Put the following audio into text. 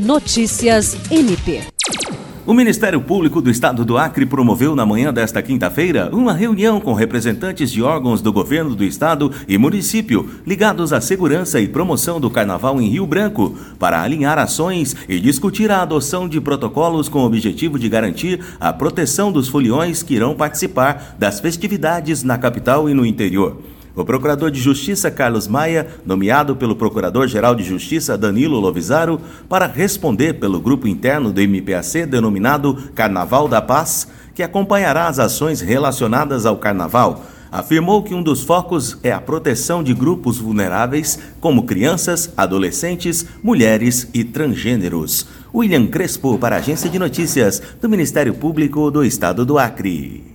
Notícias MP. O Ministério Público do Estado do Acre promoveu na manhã desta quinta-feira uma reunião com representantes de órgãos do governo do estado e município ligados à segurança e promoção do carnaval em Rio Branco para alinhar ações e discutir a adoção de protocolos com o objetivo de garantir a proteção dos foliões que irão participar das festividades na capital e no interior. O procurador de Justiça Carlos Maia, nomeado pelo Procurador-Geral de Justiça Danilo Lovisaro para responder pelo grupo interno do MPAC denominado Carnaval da Paz, que acompanhará as ações relacionadas ao carnaval, afirmou que um dos focos é a proteção de grupos vulneráveis, como crianças, adolescentes, mulheres e transgêneros. William Crespo, para a Agência de Notícias do Ministério Público do Estado do Acre.